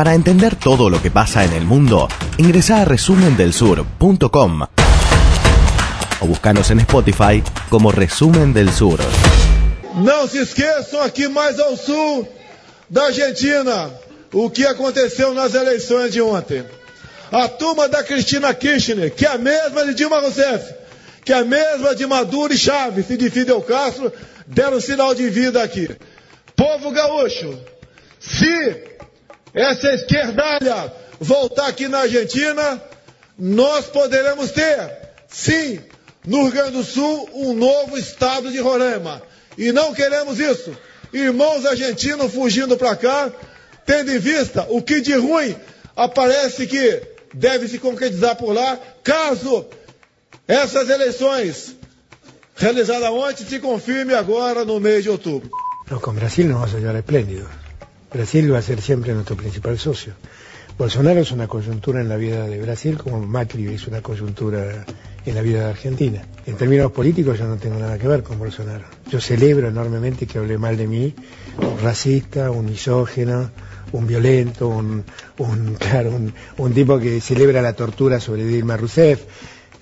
Para entender todo lo que pasa en el mundo, ingresa a resumendelsur.com o buscanos en Spotify como Resumen del Sur. Não se esqueçam aqui mais ao sul da Argentina o que aconteceu nas eleições de ontem. A turma da Cristina Kirchner, que é a mesma de Dilma Rousseff, que é a mesma de Maduro e Chaves e de Fidel Castro, deram sinal de vida aqui. Povo gaúcho, se essa esquerdalha voltar aqui na Argentina, nós poderemos ter, sim, no Rio Grande do Sul, um novo estado de Roraima. E não queremos isso. Irmãos argentinos fugindo para cá, tendo em vista o que de ruim aparece que deve se concretizar por lá, caso essas eleições realizadas ontem se confirme agora no mês de outubro. No, con Brasil nos vamos a llevar espléndido. Brasil va a ser siempre nuestro principal socio. Bolsonaro es una coyuntura en la vida de Brasil como Macri es una coyuntura en la vida de Argentina. En términos políticos yo no tengo nada que ver con Bolsonaro. Yo celebro enormemente que hable mal de mí un racista, un misógeno, un violento, un, un, claro, un, un tipo que celebra la tortura sobre Dilma Rousseff.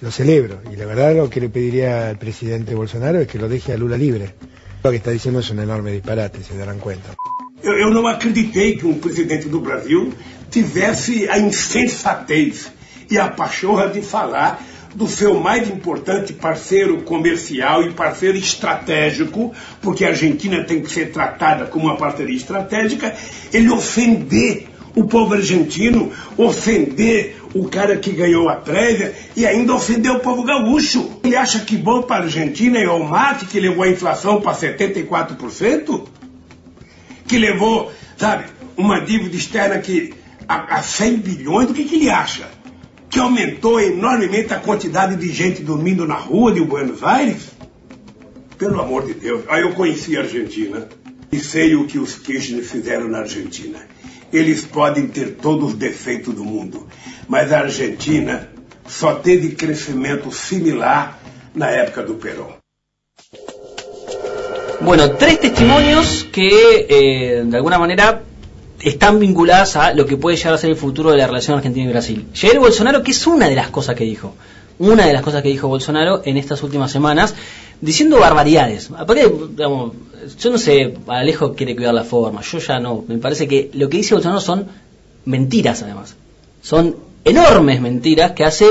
Lo celebro. Y la verdad lo que le pediría al presidente Bolsonaro es que lo deje a Lula libre. Lo que está diciendo es un enorme disparate, se darán cuenta. Eu, eu não acreditei que um presidente do Brasil tivesse a insensatez e a pachorra de falar do seu mais importante parceiro comercial e parceiro estratégico, porque a Argentina tem que ser tratada como uma parceria estratégica, ele ofender o povo argentino, ofender o cara que ganhou a prévia e ainda ofender o povo gaúcho. Ele acha que bom para a Argentina é o mate que levou a inflação para 74%? Que levou, sabe, uma dívida externa que a, a 100 bilhões, do que, que ele acha? Que aumentou enormemente a quantidade de gente dormindo na rua de Buenos Aires? Pelo amor de Deus. Aí eu conheci a Argentina e sei o que os Kirchner fizeram na Argentina. Eles podem ter todos os defeitos do mundo, mas a Argentina só teve crescimento similar na época do Perón. Bueno, tres testimonios que eh, de alguna manera están vinculadas a lo que puede llegar a ser el futuro de la relación Argentina y Brasil. Jair Bolsonaro, que es una de las cosas que dijo, una de las cosas que dijo Bolsonaro en estas últimas semanas, diciendo barbaridades. Aparte, digamos, yo no sé, Alejo quiere cuidar la forma, yo ya no. Me parece que lo que dice Bolsonaro son mentiras, además. Son enormes mentiras que hace,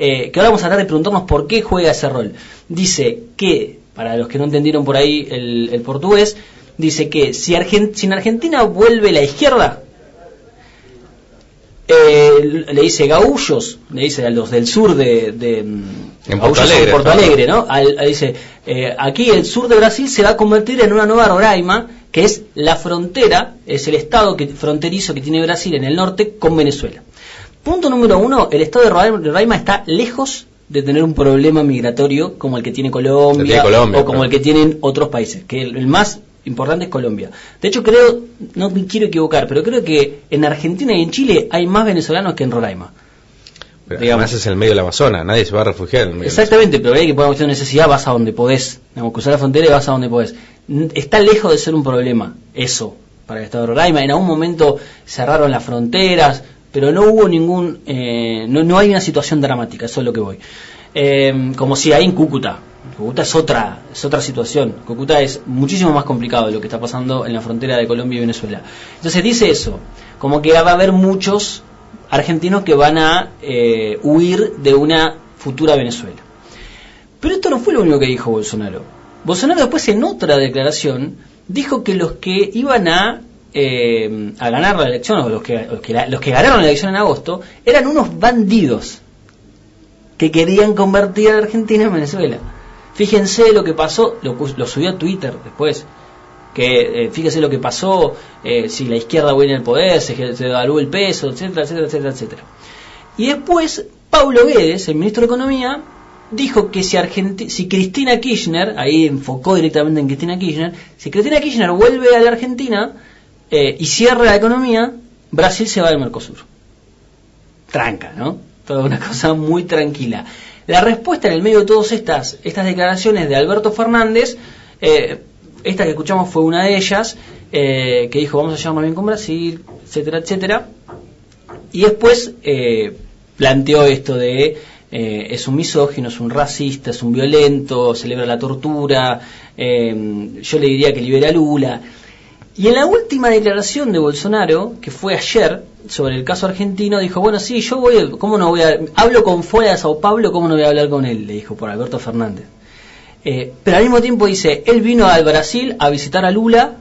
eh, que ahora vamos a tratar de preguntarnos por qué juega ese rol. Dice que, para los que no entendieron por ahí el, el portugués, dice que si, Argent si en Argentina vuelve la izquierda, eh, le dice gaullos, le dice a los del sur de, de En gaullos Porto Alegre, Porto ¿no? Alegre, ¿no? Al- al- dice, eh, aquí el sur de Brasil se va a convertir en una nueva Roraima, que es la frontera, es el estado que, fronterizo que tiene Brasil en el norte con Venezuela. Punto número uno, el estado de Roraima está lejos de tener un problema migratorio como el que tiene Colombia, tiene o como claro. el que tienen otros países, que el, el más importante es Colombia. De hecho, creo, no me quiero equivocar, pero creo que en Argentina y en Chile hay más venezolanos que en Roraima. Pero digamos. además es el medio del Amazonas, nadie se va a refugiar en el Exactamente, pero hay que por una cuestión de necesidad vas a donde podés. Digamos, cruzar la frontera y vas a donde podés. Está lejos de ser un problema, eso, para el Estado de Roraima. En algún momento cerraron las fronteras, pero no hubo ningún, eh, no, no hay una situación dramática, eso es lo que voy. Eh, como si hay en Cúcuta. Cúcuta es otra, es otra situación. Cúcuta es muchísimo más complicado de lo que está pasando en la frontera de Colombia y Venezuela. Entonces dice eso, como que va a haber muchos argentinos que van a eh, huir de una futura Venezuela. Pero esto no fue lo único que dijo Bolsonaro. Bolsonaro después en otra declaración dijo que los que iban a, eh, a ganar la elección, o los que, los, que la- los que ganaron la elección en agosto, eran unos bandidos que querían convertir a Argentina en Venezuela. Fíjense lo que pasó, lo, lo subió a Twitter después, que eh, fíjese lo que pasó, eh, si la izquierda viene al poder, se, se el peso, etcétera, etcétera, etcétera, etcétera. Y después, Paulo Guedes, el ministro de Economía, dijo que si, si Cristina Kirchner, ahí enfocó directamente en Cristina Kirchner, si Cristina Kirchner vuelve a la Argentina eh, y cierra la economía, Brasil se va del Mercosur. Tranca, ¿no? Toda una cosa muy tranquila. La respuesta en el medio de todas estas, estas declaraciones de Alberto Fernández, eh, esta que escuchamos fue una de ellas, eh, que dijo vamos a llevarnos bien con Brasil, etcétera, etcétera. Y después eh, planteó esto de eh, es un misógino, es un racista, es un violento, celebra la tortura, yo le diría que libera a Lula. Y en la última declaración de Bolsonaro, que fue ayer, sobre el caso argentino, dijo, bueno, sí, yo voy, ¿cómo no voy a, hablo con fuera de Sao Paulo, ¿cómo no voy a hablar con él? Le dijo por Alberto Fernández. Eh, pero al mismo tiempo dice, él vino al Brasil a visitar a Lula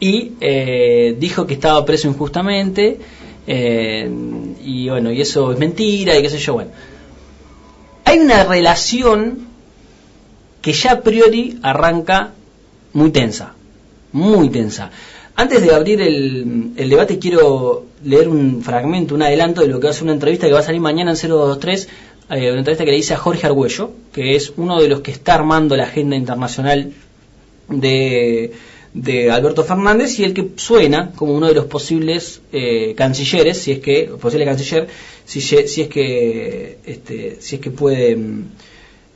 y eh, dijo que estaba preso injustamente eh, y bueno, y eso es mentira y qué sé yo, bueno. Hay una relación que ya a priori arranca muy tensa, muy tensa. Antes de abrir el, debate quiero leer un fragmento, un adelanto de lo que va a ser una entrevista que va a salir mañana en 0223, eh, una entrevista que le hice a Jorge Argüello, que es uno de los que está armando la agenda internacional de, de Alberto Fernández y el que suena como uno de los posibles eh, cancilleres, si es que, posible canciller, si, si es que, este, si es que puede, mm,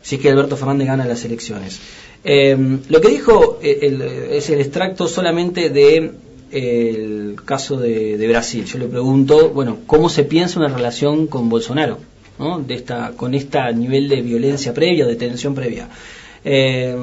si es que Alberto Fernández gana las elecciones. Eh, lo que dijo eh, es el extracto solamente de el caso de, de Brasil. Yo le pregunto, bueno, ¿cómo se piensa una relación con Bolsonaro? ¿no? De esta, con este nivel de violencia previa, de tensión previa. Eh,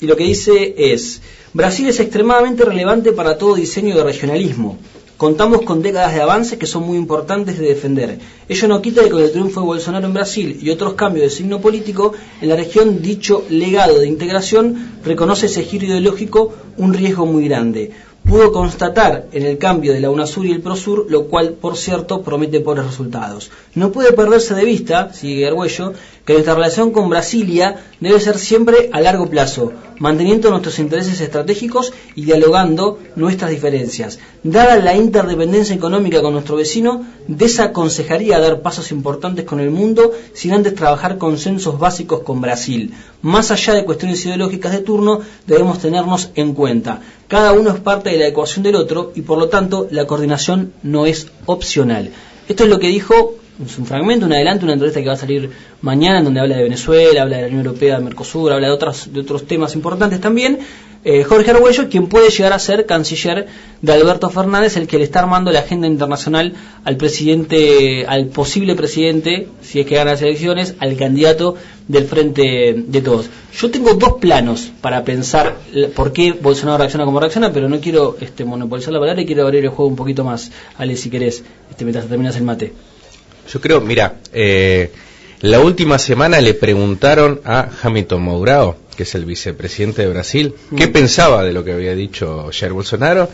y lo que dice es, Brasil es extremadamente relevante para todo diseño de regionalismo. Contamos con décadas de avances que son muy importantes de defender. Ello no quita que con el triunfo de Bolsonaro en Brasil y otros cambios de signo político, en la región dicho legado de integración reconoce ese giro ideológico un riesgo muy grande. Pudo constatar en el cambio de la UNASUR y el PROSUR, lo cual, por cierto, promete pobres resultados. No puede perderse de vista, sigue Arguello, que nuestra relación con Brasilia debe ser siempre a largo plazo, manteniendo nuestros intereses estratégicos y dialogando nuestras diferencias. Dada la interdependencia económica con nuestro vecino, desaconsejaría dar pasos importantes con el mundo sin antes trabajar consensos básicos con Brasil. Más allá de cuestiones ideológicas de turno, debemos tenernos en cuenta. Cada uno es parte de la ecuación del otro y por lo tanto la coordinación no es opcional. Esto es lo que dijo es un fragmento, un adelanto, una entrevista que va a salir mañana, en donde habla de Venezuela, habla de la Unión Europea, de Mercosur, habla de, otras, de otros temas importantes también. Eh, Jorge Arguello, quien puede llegar a ser canciller de Alberto Fernández, el que le está armando la agenda internacional al presidente, al posible presidente, si es que gana las elecciones, al candidato del frente de todos. Yo tengo dos planos para pensar por qué Bolsonaro reacciona como reacciona, pero no quiero este, monopolizar la palabra y quiero abrir el juego un poquito más, Ale, si querés, este, mientras terminas el mate. Yo creo, mira, eh, la última semana le preguntaron a Hamilton Mourao, que es el vicepresidente de Brasil, qué pensaba de lo que había dicho Jair Bolsonaro,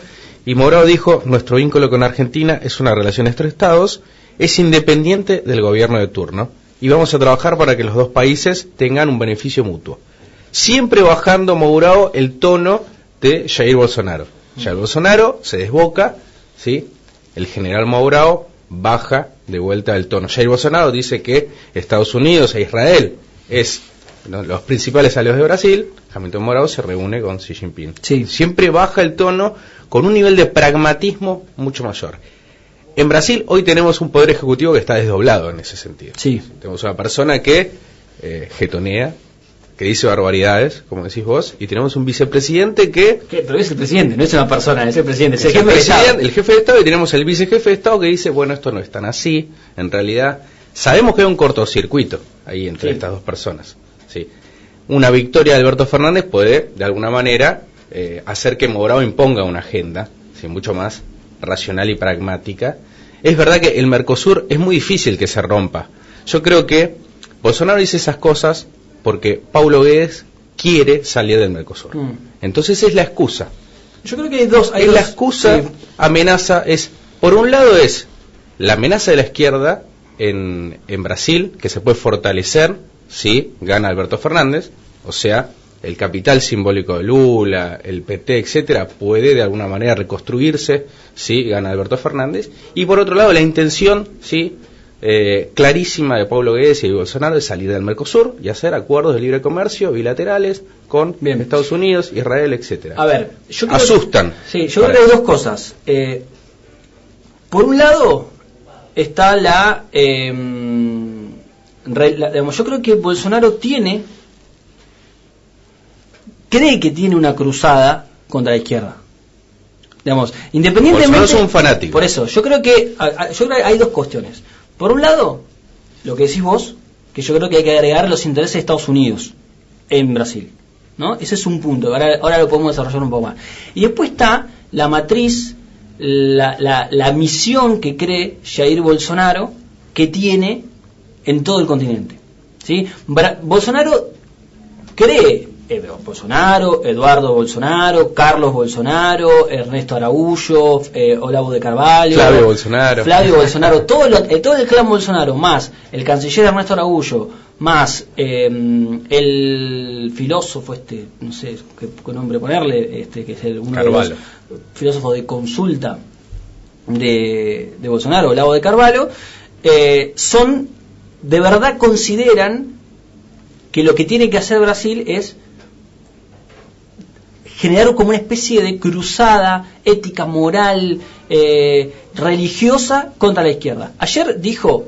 y Mourao dijo, nuestro vínculo con Argentina es una relación entre estados, es independiente del gobierno de turno, y vamos a trabajar para que los dos países tengan un beneficio mutuo. Siempre bajando Mourao el tono de Jair Bolsonaro. Jair Bolsonaro se desboca, ¿sí? El general Mourao baja de vuelta el tono. Jair Bolsonaro dice que Estados Unidos e Israel es los principales aliados de Brasil. Hamilton Mourao se reúne con Xi Jinping. Sí. Siempre baja el tono con un nivel de pragmatismo mucho mayor. En Brasil hoy tenemos un poder ejecutivo que está desdoblado en ese sentido. Sí. Tenemos una persona que eh, getonea, que dice barbaridades, como decís vos, y tenemos un vicepresidente que ¿Qué? Pero es el presidente, no es una persona, es el presidente, es el jefe de Estado. el jefe de Estado y tenemos el vicejefe de Estado que dice, bueno, esto no es tan así, en realidad sabemos que hay un cortocircuito ahí entre Sí. estas dos personas. ¿sí? Una victoria de Alberto Fernández puede, de alguna manera, eh, hacer que Mourao imponga una agenda ¿sí? mucho más racional y pragmática. Es verdad que el Mercosur es muy difícil que se rompa. Yo creo que Bolsonaro dice esas cosas porque Paulo Guedes quiere salir del Mercosur. Mm. Entonces es la excusa Yo creo que hay dos. Hay es la excusa, amenaza, es, por un lado es la amenaza de la izquierda en, en Brasil, que se puede fortalecer si gana Alberto Fernández, o sea, el capital simbólico de Lula, el PT, etcétera, puede de alguna manera reconstruirse si gana Alberto Fernández, y por otro lado la intención, sí, eh, clarísima de Pablo Guedes y de Bolsonaro de salir del Mercosur y hacer acuerdos de libre comercio bilaterales con Bien. Estados Unidos, Israel, etcétera. A ver, yo creo Asustan. Sí, yo creo que hay dos cosas. Eh, por un lado está la, eh, re- la- digamos, yo creo que Bolsonaro tiene, cree que tiene una cruzada contra la izquierda. Digamos, independientemente. Bolsonaro es un fanático. Por eso, yo creo que yo creo que hay dos cuestiones. Por un lado, lo que decís vos, que yo creo que hay que agregar los intereses de Estados Unidos en Brasil. ¿no? Ese es un punto, ahora, ahora lo podemos desarrollar un poco más. Y después está la matriz, la, la- la misión que cree Jair Bolsonaro que tiene en todo el continente. ¿sí? Bolsonaro cree Bolsonaro, Eduardo Bolsonaro, Carlos Bolsonaro, Ernesto Araújo, eh, Olavo de Carvalho, Flavio Bolsonaro. Flavio Bolsonaro, todo, lo- eh, todo el clan Bolsonaro, más el canciller Ernesto Araújo, más eh, el filósofo este, no sé qué, qué nombre ponerle, este que es el, uno Carvalho. de los filósofos de consulta de, de Bolsonaro, Olavo de Carvalho, son, de verdad consideran que lo que tiene que hacer Brasil es generar como una especie de cruzada ética, moral, eh, religiosa contra la izquierda. Ayer dijo,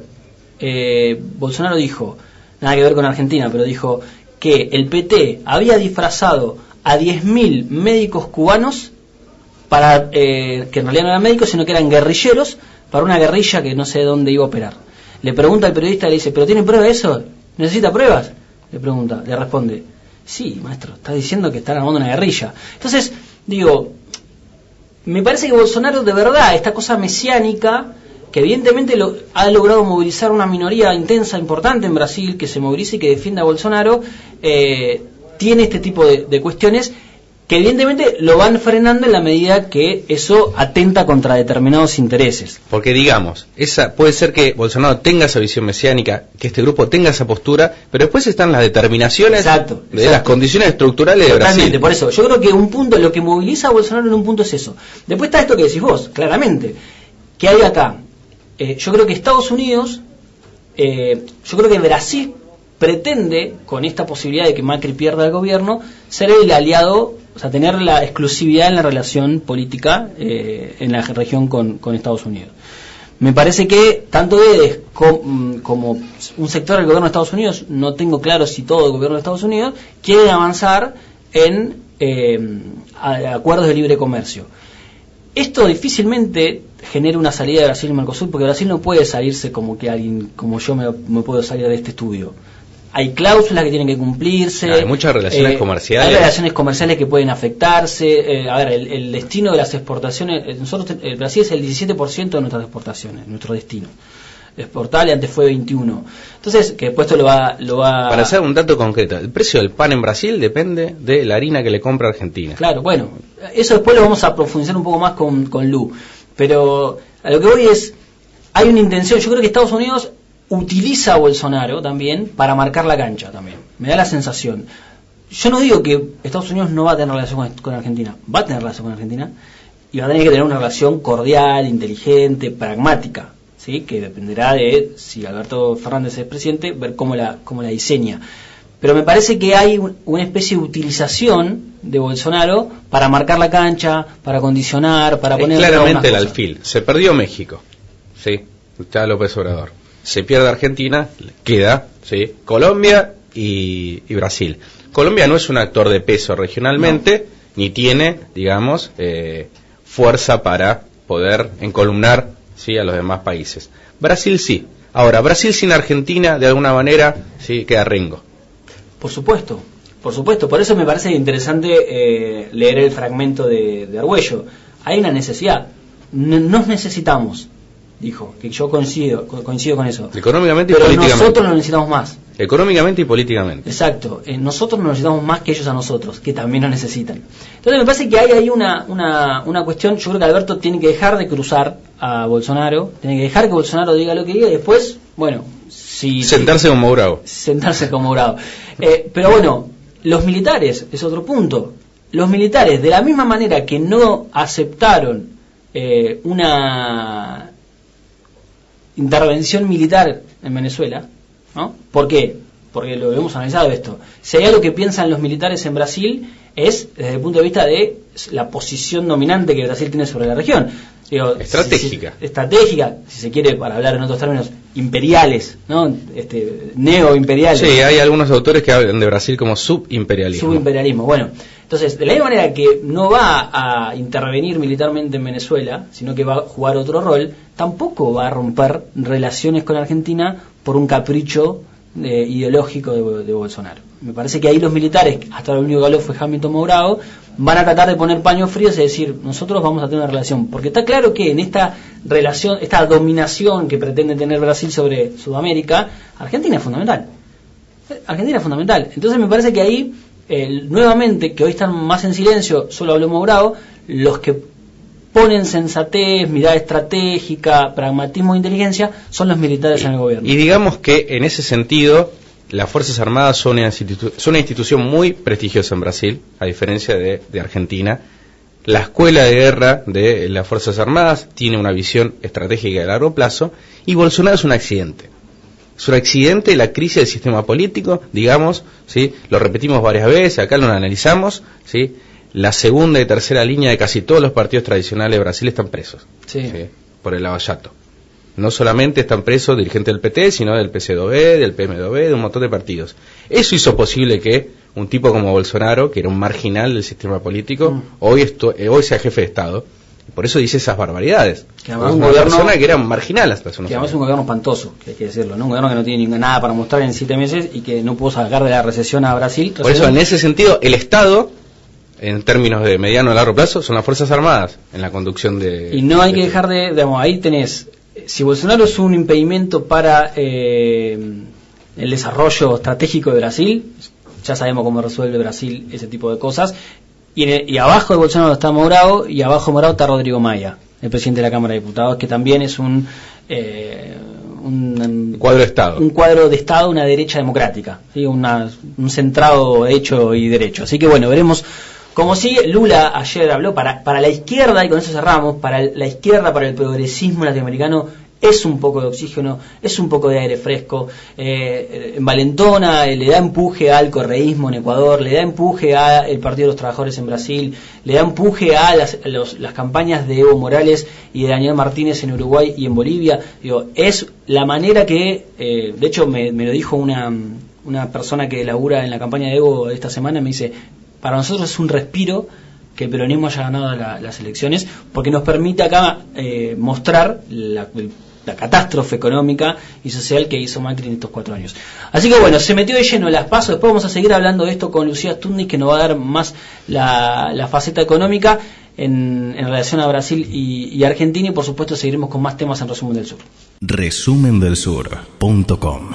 eh, Bolsonaro dijo, nada que ver con Argentina, pero dijo que el PT había disfrazado a 10.000 médicos cubanos para eh, que en realidad no eran médicos, sino que eran guerrilleros para una guerrilla que no sé dónde iba a operar. Le pregunta al periodista, le dice, ¿pero tiene prueba eso? ¿Necesita pruebas? Le pregunta, le responde, sí, maestro, está diciendo que están armando una guerrilla. Entonces, digo, me parece que Bolsonaro de verdad, esta cosa mesiánica, que evidentemente lo, ha logrado movilizar una minoría intensa, importante en Brasil, que se movilice y que defienda a Bolsonaro, eh, tiene este tipo de, de cuestiones que evidentemente lo van frenando en la medida que eso atenta contra determinados intereses. Porque digamos, esa puede ser que Bolsonaro tenga esa visión mesiánica, que este grupo tenga esa postura, pero después están las determinaciones Exacto, de exacto. las condiciones estructurales de Brasil. por eso. Yo creo que un punto, lo que moviliza a Bolsonaro en un punto es eso. Después está esto que decís vos, claramente. que hay acá? Eh, yo creo que Estados Unidos, eh, yo creo que Brasil pretende, con esta posibilidad de que Macri pierda el gobierno, ser el aliado, o sea, tener la exclusividad en la relación política eh, en la región con, con Estados Unidos. Me parece que tanto Guedes com- como un sector del gobierno de Estados Unidos, no tengo claro si todo el gobierno de Estados Unidos, quieren avanzar en eh, acuerdos de libre comercio. Esto difícilmente genera una salida de Brasil y Mercosur, porque Brasil no puede salirse como que alguien, como yo me puedo salir de este estudio. Hay cláusulas que tienen que cumplirse. Hay muchas relaciones comerciales. Hay relaciones comerciales que pueden afectarse. eh, a ver, el, el destino de las exportaciones, eh, nosotros, el Brasil es el 17% de nuestras exportaciones, nuestro destino. Exportable antes fue 21. Entonces, que después esto lo va, lo va Para hacer un dato concreto, el precio del pan en Brasil depende de la harina que le compra Argentina. Claro, bueno, eso después lo vamos a profundizar un poco más con, con Lu. Pero a lo que voy es, hay una intención, yo creo que Estados Unidos utiliza a Bolsonaro también para marcar la cancha también. Me da la sensación. Yo no digo que Estados Unidos no va a tener relación con, con Argentina, va a tener relación con Argentina y va a tener que tener una relación cordial, inteligente, pragmática, ¿sí? que dependerá de si Alberto Fernández es presidente, ver cómo la, cómo la diseña. Pero me parece que hay un- una especie de utilización de Bolsonaro para marcar la cancha, para condicionar, para Es poner claramente el alfil. Se perdió México, sí, está López Obrador. Se pierde Argentina, queda, sí, Colombia y, y Brasil. Colombia no es un actor de peso regionalmente, ni tiene, digamos, eh, fuerza para poder encolumnar, sí, a los demás países. Brasil sí. Ahora, Brasil sin Argentina, de alguna manera, sí, queda rengo. Por supuesto, por supuesto. Por eso me parece interesante eh, leer el fragmento de, de Argüello. Hay una necesidad. N- nos necesitamos, dijo, que yo coincido, co- coincido con eso. Económicamente y Pero políticamente. nosotros lo necesitamos más. Económicamente y políticamente. Exacto, eh, nosotros nos necesitamos más que ellos a nosotros, que también nos necesitan. Entonces me parece que hay ahí una, una, una cuestión, yo creo que Alberto tiene que dejar de cruzar a Bolsonaro, tiene que dejar que Bolsonaro diga lo que diga y después, bueno, si... Sentarse con Mourao. sentarse como bravo. Eh, pero bueno, los militares, es otro punto. Los militares, de la misma manera que no aceptaron eh, una intervención militar en Venezuela, ¿no? ¿Por qué? Porque lo hemos analizado esto. Si hay algo que piensan los militares en Brasil es desde el punto de vista de la posición dominante que Brasil tiene sobre la región. estratégica. estratégica, si se quiere, para hablar en otros términos, imperiales, ¿no? Este, neo-imperiales. Sí, hay algunos autores que hablan de Brasil como subimperialismo. Subimperialismo, bueno. Entonces, de la misma manera que no va a intervenir militarmente en Venezuela, sino que va a jugar otro rol, tampoco va a romper relaciones con Argentina por un capricho eh, ideológico de, Bolsonaro. Me parece que ahí los militares, hasta el único que habló fue Hamilton Mourao, van a tratar de poner paños fríos y decir, nosotros vamos a tener una relación. Porque está claro que en esta relación, esta dominación que pretende tener Brasil sobre Sudamérica, Argentina es fundamental. Argentina es fundamental. Entonces me parece que ahí, nuevamente, que hoy están más en silencio, solo habló Mourao, los que ponen sensatez, mirada estratégica, pragmatismo e inteligencia, son los militares en el gobierno. Y digamos que en ese sentido, las Fuerzas Armadas son una, son una institución muy prestigiosa en Brasil, a diferencia de, Argentina. La escuela de guerra de las Fuerzas Armadas tiene una visión estratégica de largo plazo y Bolsonaro es un accidente. Es un accidente la crisis del sistema político, digamos, ¿sí? lo repetimos varias veces, acá lo analizamos, ¿sí? La segunda y tercera línea de casi todos los partidos tradicionales de Brasil están presos por el lavallato. No solamente están presos dirigentes del PT, sino del PCdoB, del PMDB, de un montón de partidos. Eso hizo posible que un tipo como Bolsonaro, que era un marginal del sistema político, mm. hoy, esto, eh, hoy sea jefe de Estado. Por eso dice esas barbaridades. Que además un gobierno persona que era marginal hasta hace Que además es un gobierno espantoso, que hay que decirlo, ¿no? Un gobierno que no tiene nada para mostrar en siete meses y que no pudo sacar de la recesión a Brasil. Por eso, en ese sentido, el Estado en términos de mediano a largo plazo son las Fuerzas Armadas en la conducción de... Y no hay que dejar de, digamos, ahí tenés, si Bolsonaro es un impedimento para eh, el desarrollo estratégico de Brasil, ya sabemos cómo resuelve Brasil ese tipo de cosas, y, y abajo de Bolsonaro está Morado y abajo de Morado está Rodrigo Maya, el presidente de la Cámara de Diputados, que también es un... Eh, un, cuadro de Estado. Un cuadro de Estado, una derecha democrática, un centrado hecho y derecho. Así que bueno, veremos como sigue, Lula ayer habló para, para la izquierda, y con eso cerramos, para la izquierda, para el progresismo latinoamericano, es un poco de oxígeno, es un poco de aire fresco, eh, en Valentona eh, le da empuje al correísmo en Ecuador, le da empuje al Partido de los Trabajadores en Brasil, le da empuje a las, las campañas de Evo Morales y de Daniel Martínez en Uruguay y en Bolivia. Digo, es la manera que, eh, de hecho me, me, lo dijo una, una persona que labura en la campaña de Evo esta semana, me dice, para nosotros es un respiro que el peronismo haya ganado las elecciones, porque nos permite acá eh, mostrar la, catástrofe económica y social que hizo Macri en estos cuatro años. Así que bueno, se metió de lleno las pasos, después vamos a seguir hablando de esto con Lucía Stundis, que nos va a dar más la, faceta económica en, relación a Brasil y, y, Argentina, y por supuesto seguiremos con más temas en Resumen del Sur. Resumen del Sur.com